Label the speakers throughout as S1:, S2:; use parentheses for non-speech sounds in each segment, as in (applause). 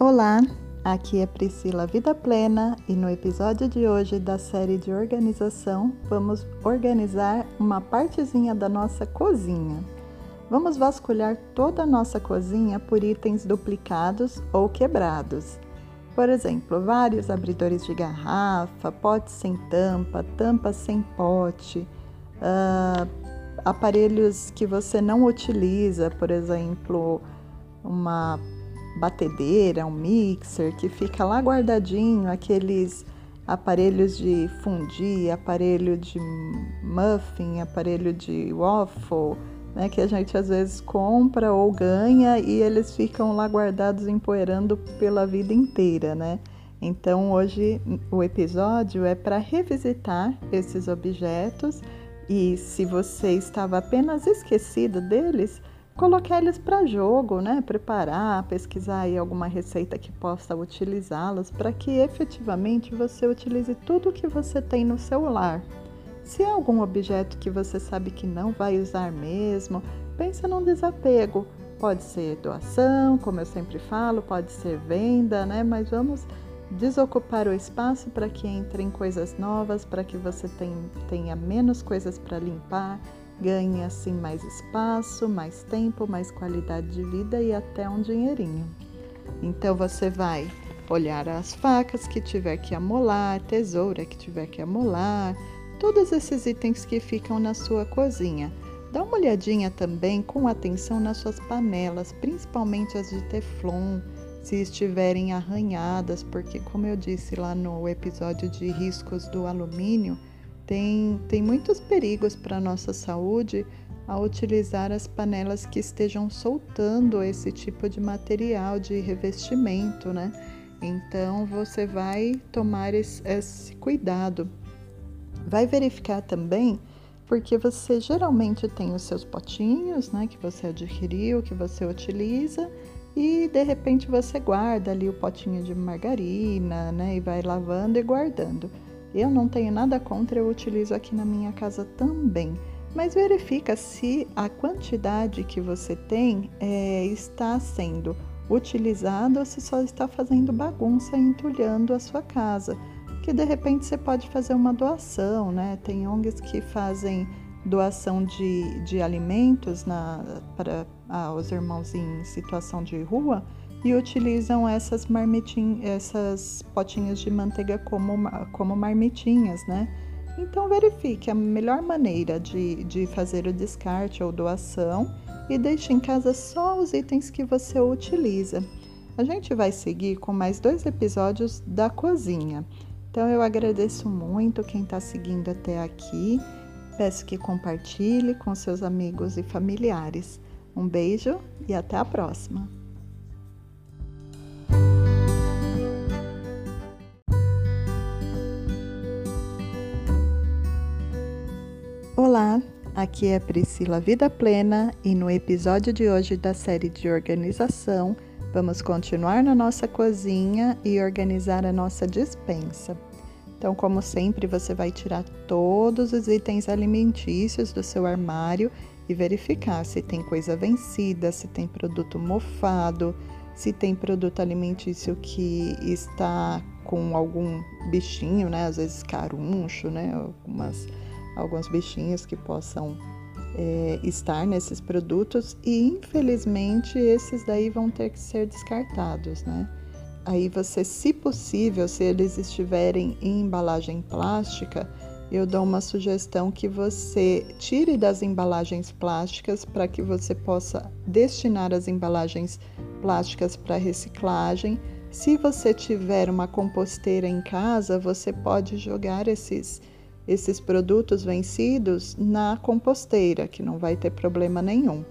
S1: Olá, aqui é Priscila Vida Plena e no episódio de hoje da série de organização vamos organizar uma partezinha da nossa cozinha. Vamos vasculhar toda a nossa cozinha por itens duplicados ou quebrados. Por exemplo, vários abridores de garrafa, potes sem tampa, tampas sem pote, uh, aparelhos que você não utiliza, por exemplo, uma batedeira, um mixer que fica lá guardadinho, aqueles aparelhos de fundir, aparelho de muffin, aparelho de waffle, né, que a gente às vezes compra ou ganha e eles ficam lá guardados empoeirando pela vida inteira, né? Então hoje o episódio é para revisitar esses objetos e se você estava apenas esquecido deles, colocar eles para jogo, né? Preparar, pesquisar aí alguma receita que possa utilizá-los para que efetivamente você utilize tudo que você tem no celular. Se é algum objeto que você sabe que não vai usar mesmo, pensa num desapego. Pode ser doação, como eu sempre falo, pode ser venda, né? Mas vamos desocupar o espaço para que entrem coisas novas, para que você tenha menos coisas para limpar Ganhe assim mais espaço, mais tempo, mais qualidade de vida e até um dinheirinho. Então você vai olhar as facas que tiver que amolar, tesoura que tiver que amolar, todos esses itens que ficam na sua cozinha. Dá uma olhadinha também com atenção nas suas panelas, principalmente as de teflon, se estiverem arranhadas, porque como eu disse lá no episódio de riscos do alumínio, tem, tem muitos perigos para a nossa saúde ao utilizar as panelas que estejam soltando esse tipo de material de revestimento, né? Então você vai tomar esse, esse cuidado. Vai verificar também, porque você geralmente tem os seus potinhos, né, que você adquiriu, que você utiliza, e de repente você guarda ali o potinho de margarina, né, e vai lavando e guardando. Eu não tenho nada contra, eu utilizo aqui na minha casa também. Mas verifica se a quantidade que você tem é, está sendo utilizada ou se só está fazendo bagunça e entulhando a sua casa. Que de repente você pode fazer uma doação, né? Tem ONGs que fazem doação de, de alimentos para ah, os irmãos em situação de rua e utilizam essas marmitinhas, essas potinhas de manteiga como, como marmitinhas, né? Então verifique a melhor maneira de, de fazer o descarte ou doação e deixe em casa só os itens que você utiliza. A gente vai seguir com mais dois episódios da cozinha. Então eu agradeço muito quem está seguindo até aqui. Peço que compartilhe com seus amigos e familiares. Um beijo e até a próxima! Olá, aqui é Priscila Vida Plena e no episódio de hoje da série de organização, vamos continuar na nossa cozinha e organizar a nossa dispensa. Então, como sempre, você vai tirar todos os itens alimentícios do seu armário e verificar se tem coisa vencida, se tem produto mofado, se tem produto alimentício que está com algum bichinho, né? Às vezes caruncho, né? Algumas alguns bichinhos que possam é, estar nesses produtos e infelizmente esses daí vão ter que ser descartados, né? Aí você, se possível, se eles estiverem em embalagem plástica, eu dou uma sugestão que você tire das embalagens plásticas para que você possa destinar as embalagens plásticas para reciclagem. Se você tiver uma composteira em casa, você pode jogar esses esses produtos vencidos na composteira, que não vai ter problema nenhum.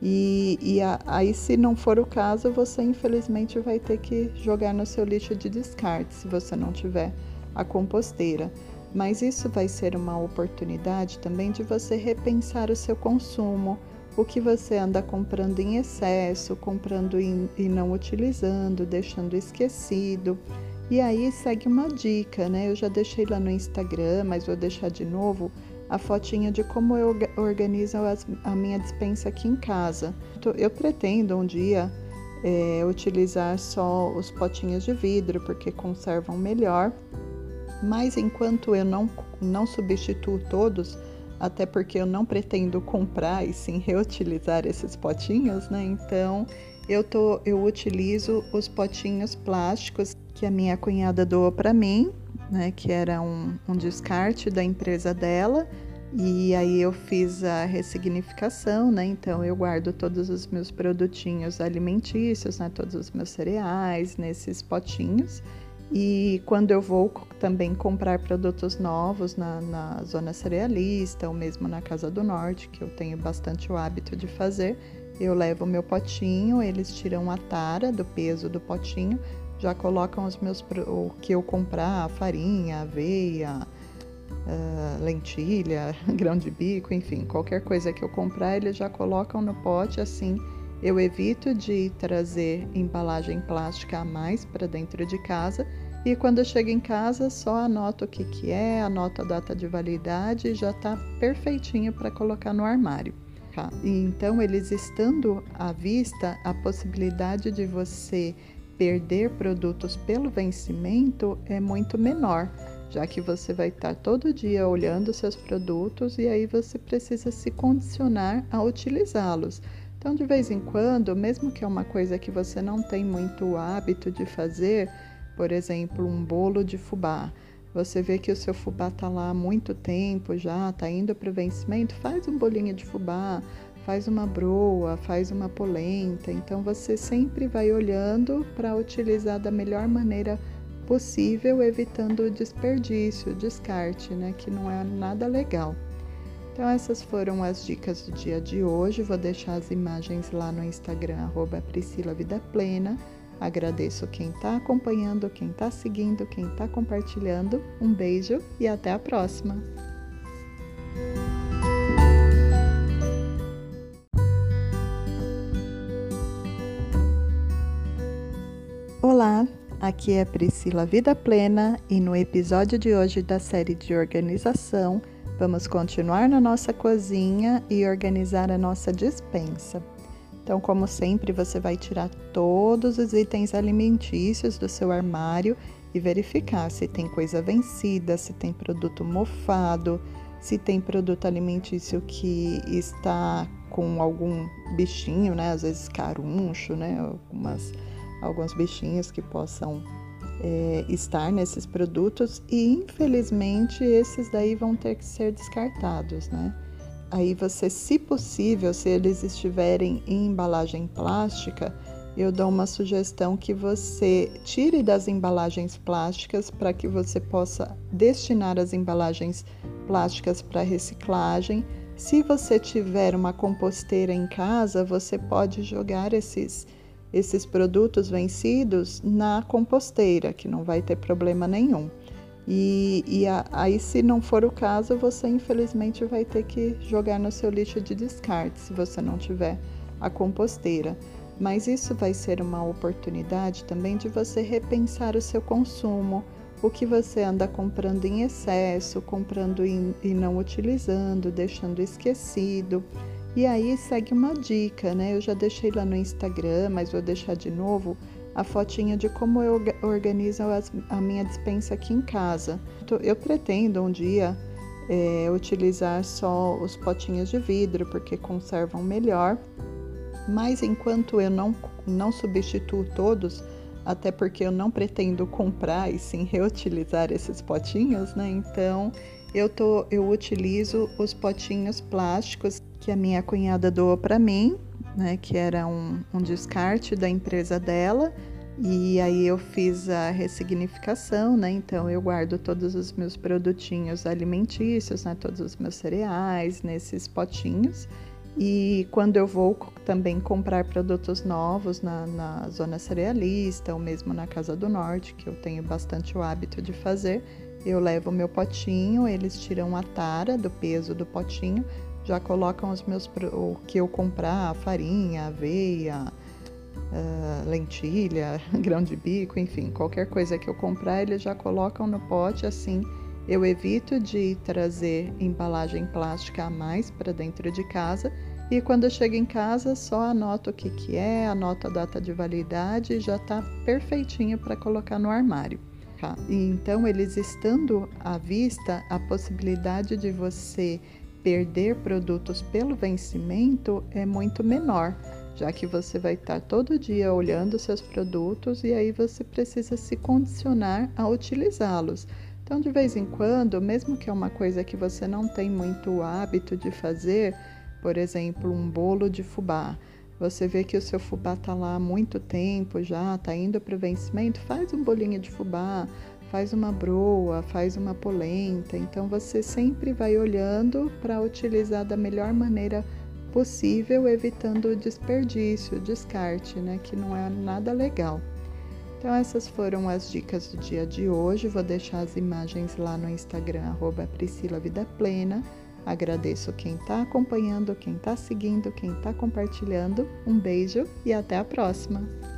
S1: E, e a, aí, se não for o caso, você infelizmente vai ter que jogar no seu lixo de descarte, se você não tiver a composteira. Mas isso vai ser uma oportunidade também de você repensar o seu consumo, o que você anda comprando em excesso, comprando e não utilizando, deixando esquecido. E aí segue uma dica, né? Eu já deixei lá no Instagram, mas vou deixar de novo a fotinha de como eu organizo a minha dispensa aqui em casa. Eu pretendo um dia é, utilizar só os potinhos de vidro, porque conservam melhor. Mas enquanto eu não, não substituo todos, até porque eu não pretendo comprar e sim reutilizar esses potinhos, né? Então eu, tô, eu utilizo os potinhos plásticos que a minha cunhada doou para mim, né? Que era um, um descarte da empresa dela. E aí eu fiz a ressignificação, né? Então eu guardo todos os meus produtinhos alimentícios, né? Todos os meus cereais nesses potinhos. E quando eu vou também comprar produtos novos na, na zona cerealista ou mesmo na Casa do Norte, que eu tenho bastante o hábito de fazer, eu levo meu potinho, eles tiram a tara do peso do potinho, já colocam os meus o que eu comprar, farinha, aveia, uh, lentilha, (laughs) grão de bico, enfim, qualquer coisa que eu comprar, eles já colocam no pote assim. Eu evito de trazer embalagem plástica a mais para dentro de casa e quando eu chego em casa só anoto o que, que é, anoto a data de validade e já está perfeitinho para colocar no armário. Tá? Então, eles estando à vista, a possibilidade de você perder produtos pelo vencimento é muito menor, já que você vai estar todo dia olhando seus produtos e aí você precisa se condicionar a utilizá-los. Então, de vez em quando, mesmo que é uma coisa que você não tem muito hábito de fazer, por exemplo, um bolo de fubá, você vê que o seu fubá está lá há muito tempo já, está indo para o vencimento, faz um bolinho de fubá, faz uma broa, faz uma polenta. Então você sempre vai olhando para utilizar da melhor maneira possível, evitando o desperdício, o descarte, né, que não é nada legal. Então, essas foram as dicas do dia de hoje. Vou deixar as imagens lá no Instagram, arroba Priscila Vida Plena. Agradeço quem está acompanhando, quem está seguindo, quem está compartilhando. Um beijo e até a próxima! Olá, aqui é Priscila Vida Plena e no episódio de hoje da série de organização Vamos continuar na nossa cozinha e organizar a nossa dispensa. Então, como sempre, você vai tirar todos os itens alimentícios do seu armário e verificar se tem coisa vencida, se tem produto mofado, se tem produto alimentício que está com algum bichinho, né? Às vezes caruncho, né? Algumas, alguns bichinhos que possam é, estar nesses produtos e infelizmente esses daí vão ter que ser descartados, né? Aí você, se possível, se eles estiverem em embalagem plástica, eu dou uma sugestão que você tire das embalagens plásticas para que você possa destinar as embalagens plásticas para reciclagem. Se você tiver uma composteira em casa, você pode jogar esses esses produtos vencidos na composteira, que não vai ter problema nenhum. E, e a, aí, se não for o caso, você infelizmente vai ter que jogar no seu lixo de descarte, se você não tiver a composteira. Mas isso vai ser uma oportunidade também de você repensar o seu consumo, o que você anda comprando em excesso, comprando e não utilizando, deixando esquecido. E aí segue uma dica, né? Eu já deixei lá no Instagram, mas vou deixar de novo a fotinha de como eu organizo a minha dispensa aqui em casa. Eu pretendo um dia é, utilizar só os potinhos de vidro, porque conservam melhor. Mas enquanto eu não, não substituo todos, até porque eu não pretendo comprar e sim reutilizar esses potinhos, né? Então eu, tô, eu utilizo os potinhos plásticos que a minha cunhada doou para mim, né, que era um, um descarte da empresa dela. E aí eu fiz a ressignificação, né? Então eu guardo todos os meus produtinhos alimentícios, né? Todos os meus cereais nesses potinhos. E quando eu vou também comprar produtos novos na, na zona cerealista ou mesmo na Casa do Norte, que eu tenho bastante o hábito de fazer, eu levo meu potinho, eles tiram a tara do peso do potinho, já colocam os meus o que eu comprar, farinha, aveia, uh, lentilha, (laughs) grão de bico, enfim, qualquer coisa que eu comprar, eles já colocam no pote assim. Eu evito de trazer embalagem plástica a mais para dentro de casa E quando chega em casa, só anota o que, que é, anota a data de validade e já está perfeitinho para colocar no armário. Tá? E então, eles estando à vista, a possibilidade de você perder produtos pelo vencimento é muito menor, já que você vai estar todo dia olhando seus produtos e aí você precisa se condicionar a utilizá-los. Então, de vez em quando, mesmo que é uma coisa que você não tem muito hábito de fazer, por exemplo, um bolo de fubá, você vê que o seu fubá está lá há muito tempo já, está indo para o vencimento, faz um bolinho de fubá, faz uma broa, faz uma polenta. Então você sempre vai olhando para utilizar da melhor maneira possível, evitando o desperdício, o descarte, né, que não é nada legal. Então essas foram as dicas do dia de hoje. Vou deixar as imagens lá no Instagram Priscila Vida Plena. Agradeço quem está acompanhando, quem está seguindo, quem está compartilhando. Um beijo e até a próxima!